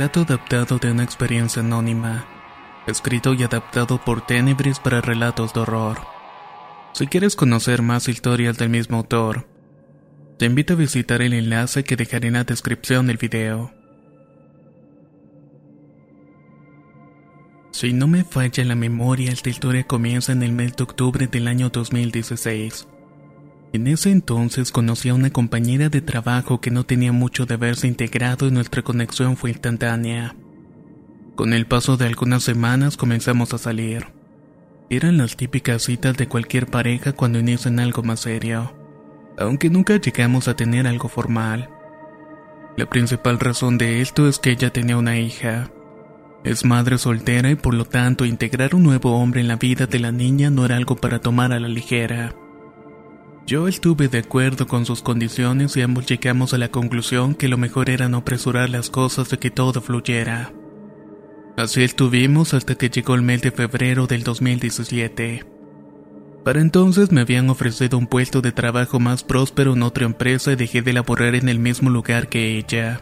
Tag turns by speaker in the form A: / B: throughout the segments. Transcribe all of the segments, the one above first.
A: Relato adaptado de una experiencia anónima. Escrito y adaptado por Tenebris para relatos de horror. Si quieres conocer más historias del mismo autor, te invito a visitar el enlace que dejaré en la descripción del video. Si no me falla la memoria, esta historia comienza en el mes de octubre del año 2016. En ese entonces conocí a una compañera de trabajo que no tenía mucho de haberse integrado y nuestra conexión fue instantánea. Con el paso de algunas semanas comenzamos a salir. Eran las típicas citas de cualquier pareja cuando inician algo más serio, aunque nunca llegamos a tener algo formal. La principal razón de esto es que ella tenía una hija. Es madre soltera y por lo tanto integrar un nuevo hombre en la vida de la niña no era algo para tomar a la ligera. Yo estuve de acuerdo con sus condiciones y ambos llegamos a la conclusión que lo mejor era no apresurar las cosas de que todo fluyera. Así estuvimos hasta que llegó el mes de febrero del 2017. Para entonces me habían ofrecido un puesto de trabajo más próspero en otra empresa y dejé de laborar en el mismo lugar que ella.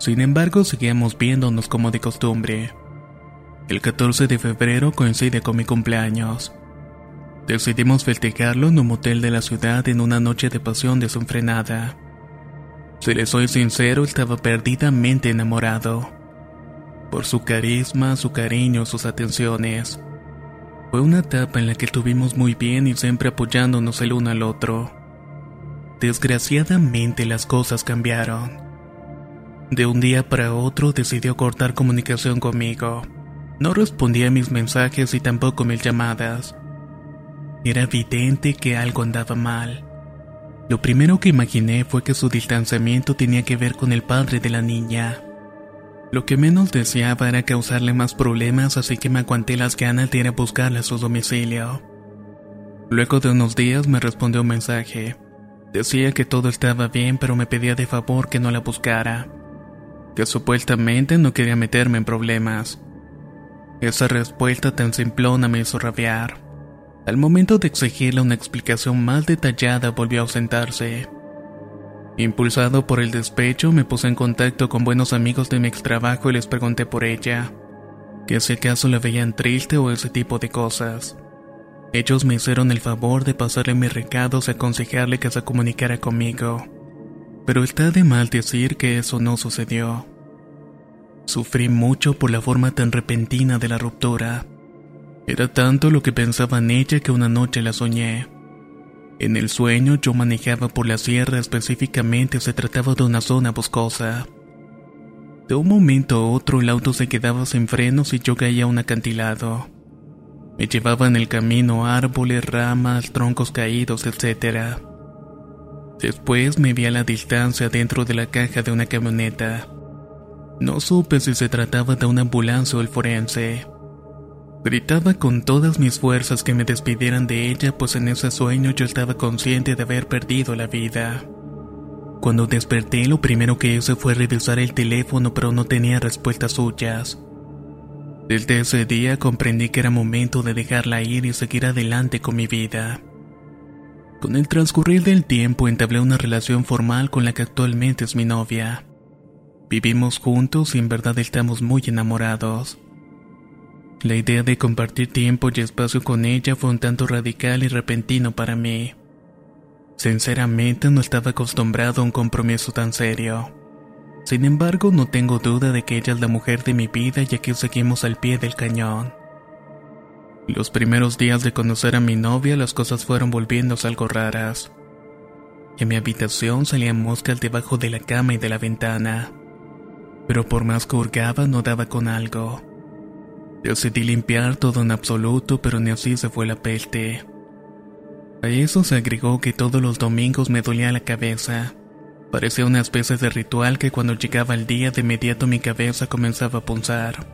A: Sin embargo, seguíamos viéndonos como de costumbre. El 14 de febrero coincide con mi cumpleaños. Decidimos festejarlo en un motel de la ciudad en una noche de pasión desenfrenada. Si le soy sincero, estaba perdidamente enamorado. Por su carisma, su cariño, sus atenciones. Fue una etapa en la que estuvimos muy bien y siempre apoyándonos el uno al otro. Desgraciadamente las cosas cambiaron. De un día para otro decidió cortar comunicación conmigo. No respondía a mis mensajes y tampoco mis llamadas. Era evidente que algo andaba mal. Lo primero que imaginé fue que su distanciamiento tenía que ver con el padre de la niña. Lo que menos deseaba era causarle más problemas, así que me aguanté las ganas de ir a buscarla a su domicilio. Luego de unos días me respondió un mensaje. Decía que todo estaba bien, pero me pedía de favor que no la buscara. Que supuestamente no quería meterme en problemas. Esa respuesta tan simplona me hizo rabiar. Al momento de exigirle una explicación más detallada volvió a ausentarse. Impulsado por el despecho, me puse en contacto con buenos amigos de mi ex trabajo y les pregunté por ella, que si acaso la veían triste o ese tipo de cosas. Ellos me hicieron el favor de pasarle mis recados y aconsejarle que se comunicara conmigo. Pero está de mal decir que eso no sucedió. Sufrí mucho por la forma tan repentina de la ruptura. Era tanto lo que pensaba en ella que una noche la soñé. En el sueño yo manejaba por la sierra, específicamente se trataba de una zona boscosa. De un momento a otro el auto se quedaba sin frenos y yo caía a un acantilado. Me llevaba en el camino árboles, ramas, troncos caídos, etc. Después me vi a la distancia dentro de la caja de una camioneta. No supe si se trataba de una ambulancia o el forense. Gritaba con todas mis fuerzas que me despidieran de ella, pues en ese sueño yo estaba consciente de haber perdido la vida. Cuando desperté, lo primero que hice fue revisar el teléfono, pero no tenía respuestas suyas. Desde ese día comprendí que era momento de dejarla ir y seguir adelante con mi vida. Con el transcurrir del tiempo entablé una relación formal con la que actualmente es mi novia. Vivimos juntos y en verdad estamos muy enamorados. La idea de compartir tiempo y espacio con ella fue un tanto radical y repentino para mí. Sinceramente no estaba acostumbrado a un compromiso tan serio. Sin embargo, no tengo duda de que ella es la mujer de mi vida y aquí seguimos al pie del cañón. Los primeros días de conocer a mi novia las cosas fueron volviéndose algo raras. En mi habitación salían moscas debajo de la cama y de la ventana, pero por más que hurgaba no daba con algo. Decidí limpiar todo en absoluto, pero ni así se fue la peste. A eso se agregó que todos los domingos me dolía la cabeza. Parecía una especie de ritual que cuando llegaba el día de inmediato mi cabeza comenzaba a punzar.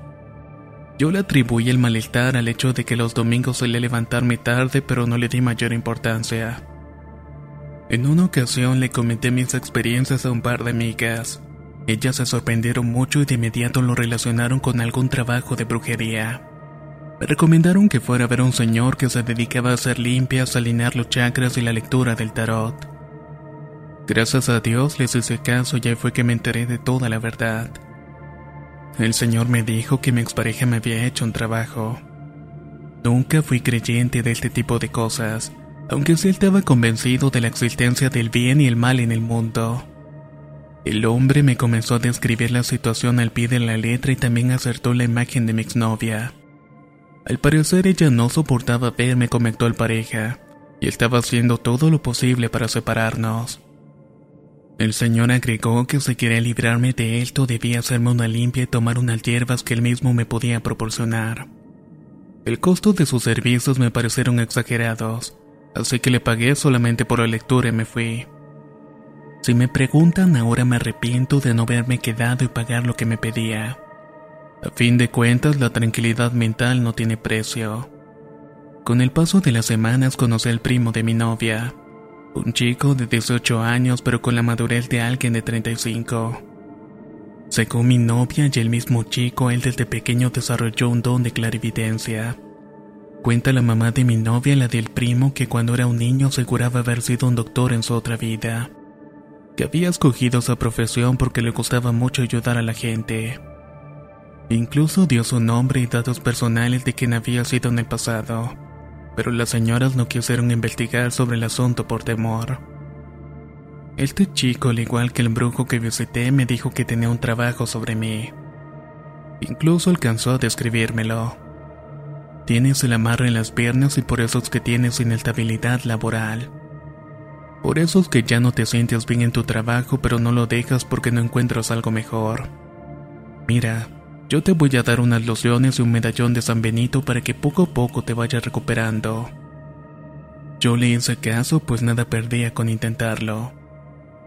A: Yo le atribuí el malestar al hecho de que los domingos solía levantarme tarde, pero no le di mayor importancia. En una ocasión le comenté mis experiencias a un par de amigas. Ellas se sorprendieron mucho y de inmediato lo relacionaron con algún trabajo de brujería. Me recomendaron que fuera a ver a un señor que se dedicaba a hacer limpias, alinear los chakras y la lectura del tarot. Gracias a Dios les hice caso y fue que me enteré de toda la verdad. El Señor me dijo que mi expareja me había hecho un trabajo. Nunca fui creyente de este tipo de cosas, aunque sí estaba convencido de la existencia del bien y el mal en el mundo. El hombre me comenzó a describir la situación al pie de la letra y también acertó la imagen de mi exnovia. Al parecer ella no soportaba verme como actual pareja, y estaba haciendo todo lo posible para separarnos. El señor agregó que si quería librarme de esto debía hacerme una limpia y tomar unas hierbas que él mismo me podía proporcionar. El costo de sus servicios me parecieron exagerados, así que le pagué solamente por la lectura y me fui. Si me preguntan ahora me arrepiento de no haberme quedado y pagar lo que me pedía. A fin de cuentas la tranquilidad mental no tiene precio. Con el paso de las semanas conocí al primo de mi novia. Un chico de 18 años pero con la madurez de alguien de 35. Según mi novia y el mismo chico, él desde pequeño desarrolló un don de clarividencia. Cuenta la mamá de mi novia, la del primo, que cuando era un niño aseguraba haber sido un doctor en su otra vida. Que había escogido esa profesión porque le gustaba mucho ayudar a la gente. Incluso dio su nombre y datos personales de quien había sido en el pasado pero las señoras no quisieron investigar sobre el asunto por temor. Este chico, al igual que el brujo que visité, me dijo que tenía un trabajo sobre mí. Incluso alcanzó a describírmelo. Tienes el amarre en las piernas y por eso es que tienes inestabilidad laboral. Por eso es que ya no te sientes bien en tu trabajo, pero no lo dejas porque no encuentras algo mejor. Mira, yo te voy a dar unas lociones y un medallón de San Benito para que poco a poco te vayas recuperando. Yo le hice caso pues nada perdía con intentarlo.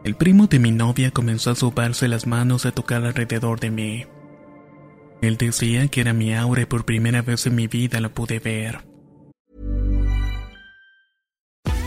A: El primo de mi novia comenzó a sobarse las manos a tocar alrededor de mí. Él decía que era mi aura y por primera vez en mi vida lo pude ver.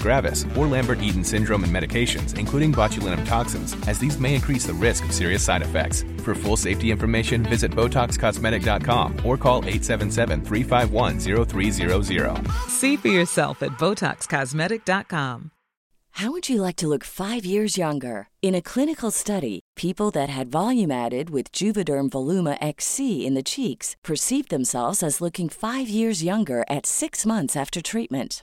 B: gravis, or Lambert-Eaton syndrome and medications, including botulinum toxins, as these may increase the risk of serious side effects. For full safety information, visit BotoxCosmetic.com or call 877-351-0300.
C: See for yourself at BotoxCosmetic.com.
D: How would you like to look five years younger? In a clinical study, people that had volume added with Juvederm Voluma XC in the cheeks perceived themselves as looking five years younger at six months after treatment.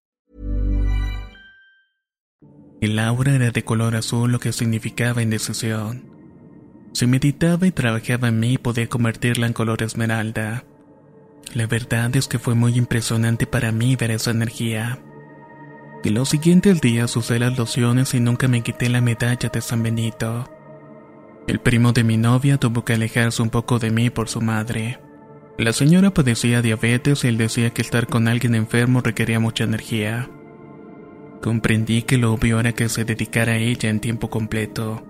A: El aura era de color azul, lo que significaba indecisión. Si meditaba y trabajaba en mí, podía convertirla en color esmeralda. La verdad es que fue muy impresionante para mí ver esa energía. Y los siguientes días usé las lociones y nunca me quité la medalla de San Benito. El primo de mi novia tuvo que alejarse un poco de mí por su madre. La señora padecía diabetes y él decía que estar con alguien enfermo requería mucha energía. Comprendí que lo obvio era que se dedicara a ella en tiempo completo.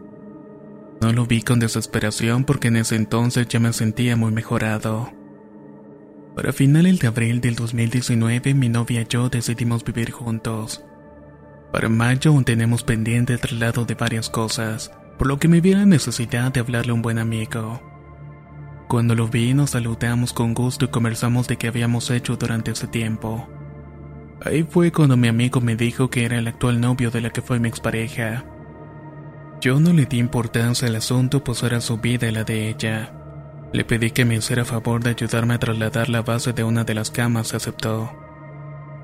A: No lo vi con desesperación porque en ese entonces ya me sentía muy mejorado. Para finales de abril del 2019 mi novia y yo decidimos vivir juntos. Para mayo aún tenemos pendiente el traslado de varias cosas, por lo que me vi la necesidad de hablarle a un buen amigo. Cuando lo vi nos saludamos con gusto y conversamos de qué habíamos hecho durante ese tiempo. Ahí fue cuando mi amigo me dijo que era el actual novio de la que fue mi expareja. Yo no le di importancia al asunto pues era su vida y la de ella. Le pedí que me hiciera favor de ayudarme a trasladar la base de una de las camas y aceptó.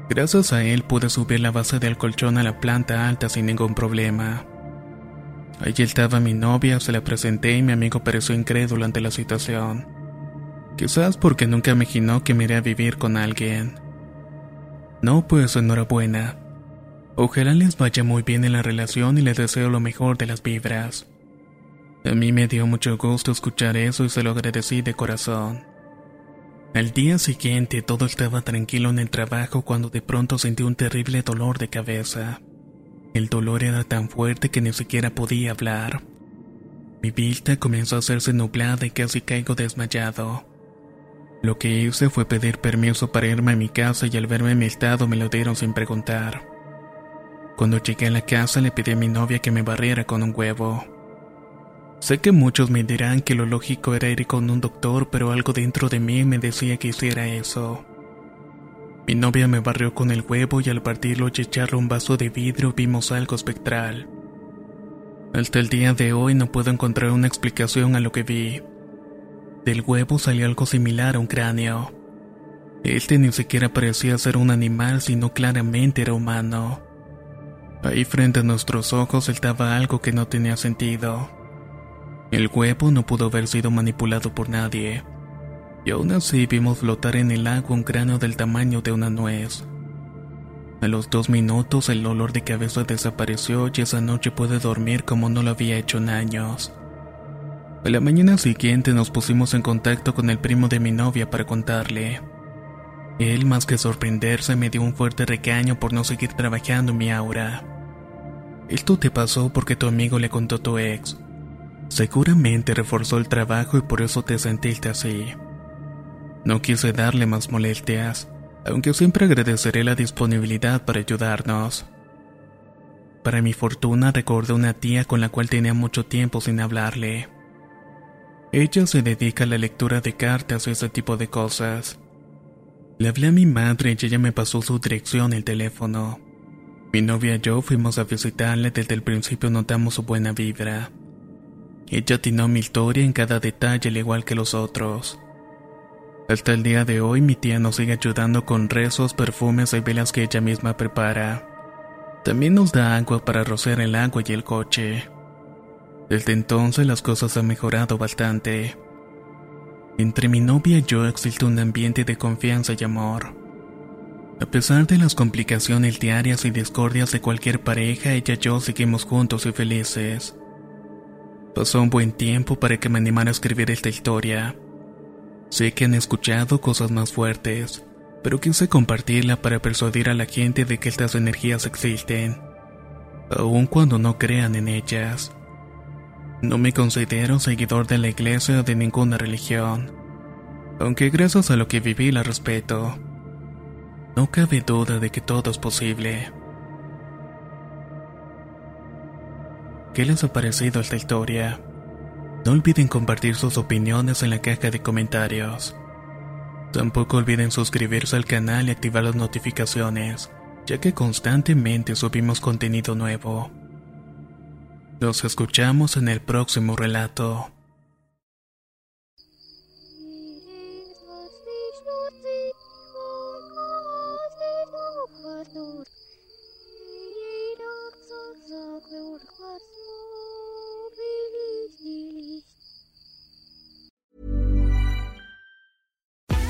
A: Gracias a él pude subir la base del colchón a la planta alta sin ningún problema. Allí estaba mi novia, se la presenté y mi amigo pareció incrédulo ante la situación. Quizás porque nunca imaginó que me iría a vivir con alguien. No, pues enhorabuena. Ojalá les vaya muy bien en la relación y les deseo lo mejor de las vibras. A mí me dio mucho gusto escuchar eso y se lo agradecí de corazón. Al día siguiente todo estaba tranquilo en el trabajo cuando de pronto sentí un terrible dolor de cabeza. El dolor era tan fuerte que ni siquiera podía hablar. Mi vista comenzó a hacerse nublada y casi caigo desmayado. Lo que hice fue pedir permiso para irme a mi casa y al verme en mi estado me lo dieron sin preguntar. Cuando llegué a la casa le pedí a mi novia que me barriera con un huevo. Sé que muchos me dirán que lo lógico era ir con un doctor, pero algo dentro de mí me decía que hiciera eso. Mi novia me barrió con el huevo y al partirlo y echarle un vaso de vidrio vimos algo espectral. Hasta el día de hoy no puedo encontrar una explicación a lo que vi. Del huevo salió algo similar a un cráneo. Este ni siquiera parecía ser un animal, sino claramente era humano. Ahí frente a nuestros ojos estaba algo que no tenía sentido. El huevo no pudo haber sido manipulado por nadie. Y aún así vimos flotar en el agua un cráneo del tamaño de una nuez. A los dos minutos el olor de cabeza desapareció y esa noche pude dormir como no lo había hecho en años. A la mañana siguiente nos pusimos en contacto con el primo de mi novia para contarle. Él, más que sorprenderse, me dio un fuerte recaño por no seguir trabajando mi aura. Esto te pasó porque tu amigo le contó a tu ex. Seguramente reforzó el trabajo y por eso te sentiste así. No quise darle más molestias, aunque siempre agradeceré la disponibilidad para ayudarnos. Para mi fortuna recordé una tía con la cual tenía mucho tiempo sin hablarle. Ella se dedica a la lectura de cartas y ese tipo de cosas. Le hablé a mi madre y ella me pasó su dirección el teléfono. Mi novia y yo fuimos a visitarle desde el principio notamos su buena vibra. Ella atinó mi historia en cada detalle al igual que los otros. Hasta el día de hoy mi tía nos sigue ayudando con rezos, perfumes y velas que ella misma prepara. También nos da agua para rociar el agua y el coche. Desde entonces las cosas han mejorado bastante. Entre mi novia y yo existe un ambiente de confianza y amor. A pesar de las complicaciones diarias y discordias de cualquier pareja, ella y yo seguimos juntos y felices. Pasó un buen tiempo para que me animara a escribir esta historia. Sé que han escuchado cosas más fuertes, pero quise compartirla para persuadir a la gente de que estas energías existen, aun cuando no crean en ellas. No me considero seguidor de la iglesia o de ninguna religión, aunque gracias a lo que viví la respeto. No cabe duda de que todo es posible. ¿Qué les ha parecido esta historia? No olviden compartir sus opiniones en la caja de comentarios. Tampoco olviden suscribirse al canal y activar las notificaciones, ya que constantemente subimos contenido nuevo. Nos escuchamos en el próximo relato.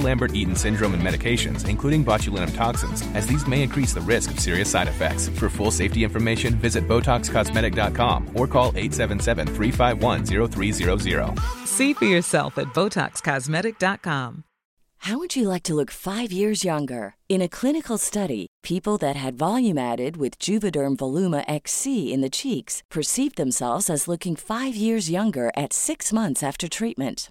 B: or Lambert Eaton syndrome and medications, including botulinum toxins, as these may increase the risk of serious side effects. For full safety information, visit BotoxCosmetic.com or call 877 351 0300.
C: See for yourself at BotoxCosmetic.com.
D: How would you like to look five years younger? In a clinical study, people that had volume added with Juvederm Voluma XC in the cheeks perceived themselves as looking five years younger at six months after treatment.